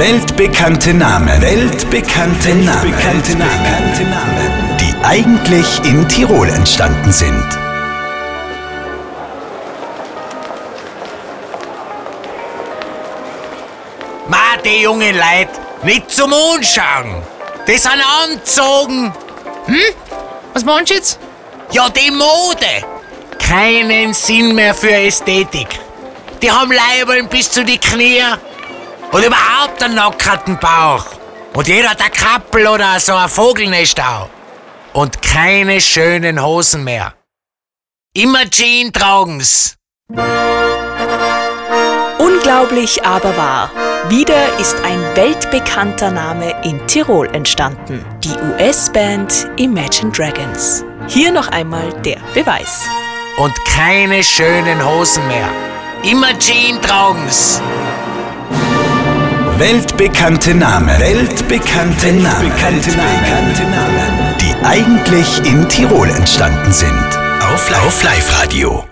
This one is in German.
Weltbekannte Namen. Weltbekannte Namen. Weltbekannte Namen. Die eigentlich in Tirol entstanden sind. Ma, die jungen Leute, nicht zum Anschauen. Die sind angezogen. Was meinst du jetzt? Ja, die Mode. Keinen Sinn mehr für Ästhetik. Die haben Leibeln bis zu die Knie. Und überhaupt einen nackerten Bauch. Und jeder hat ein Kappel oder so ein Vogelnest auch. Und keine schönen Hosen mehr. Immer Jean tragen's. Unglaublich aber wahr. Wieder ist ein weltbekannter Name in Tirol entstanden. Die US-Band Imagine Dragons. Hier noch einmal der Beweis. Und keine schönen Hosen mehr. Immer Jean tragen's. Weltbekannte Namen. Weltbekannte Namen. Weltbekannte Namen. Die eigentlich in Tirol entstanden sind. Auf Live-Radio.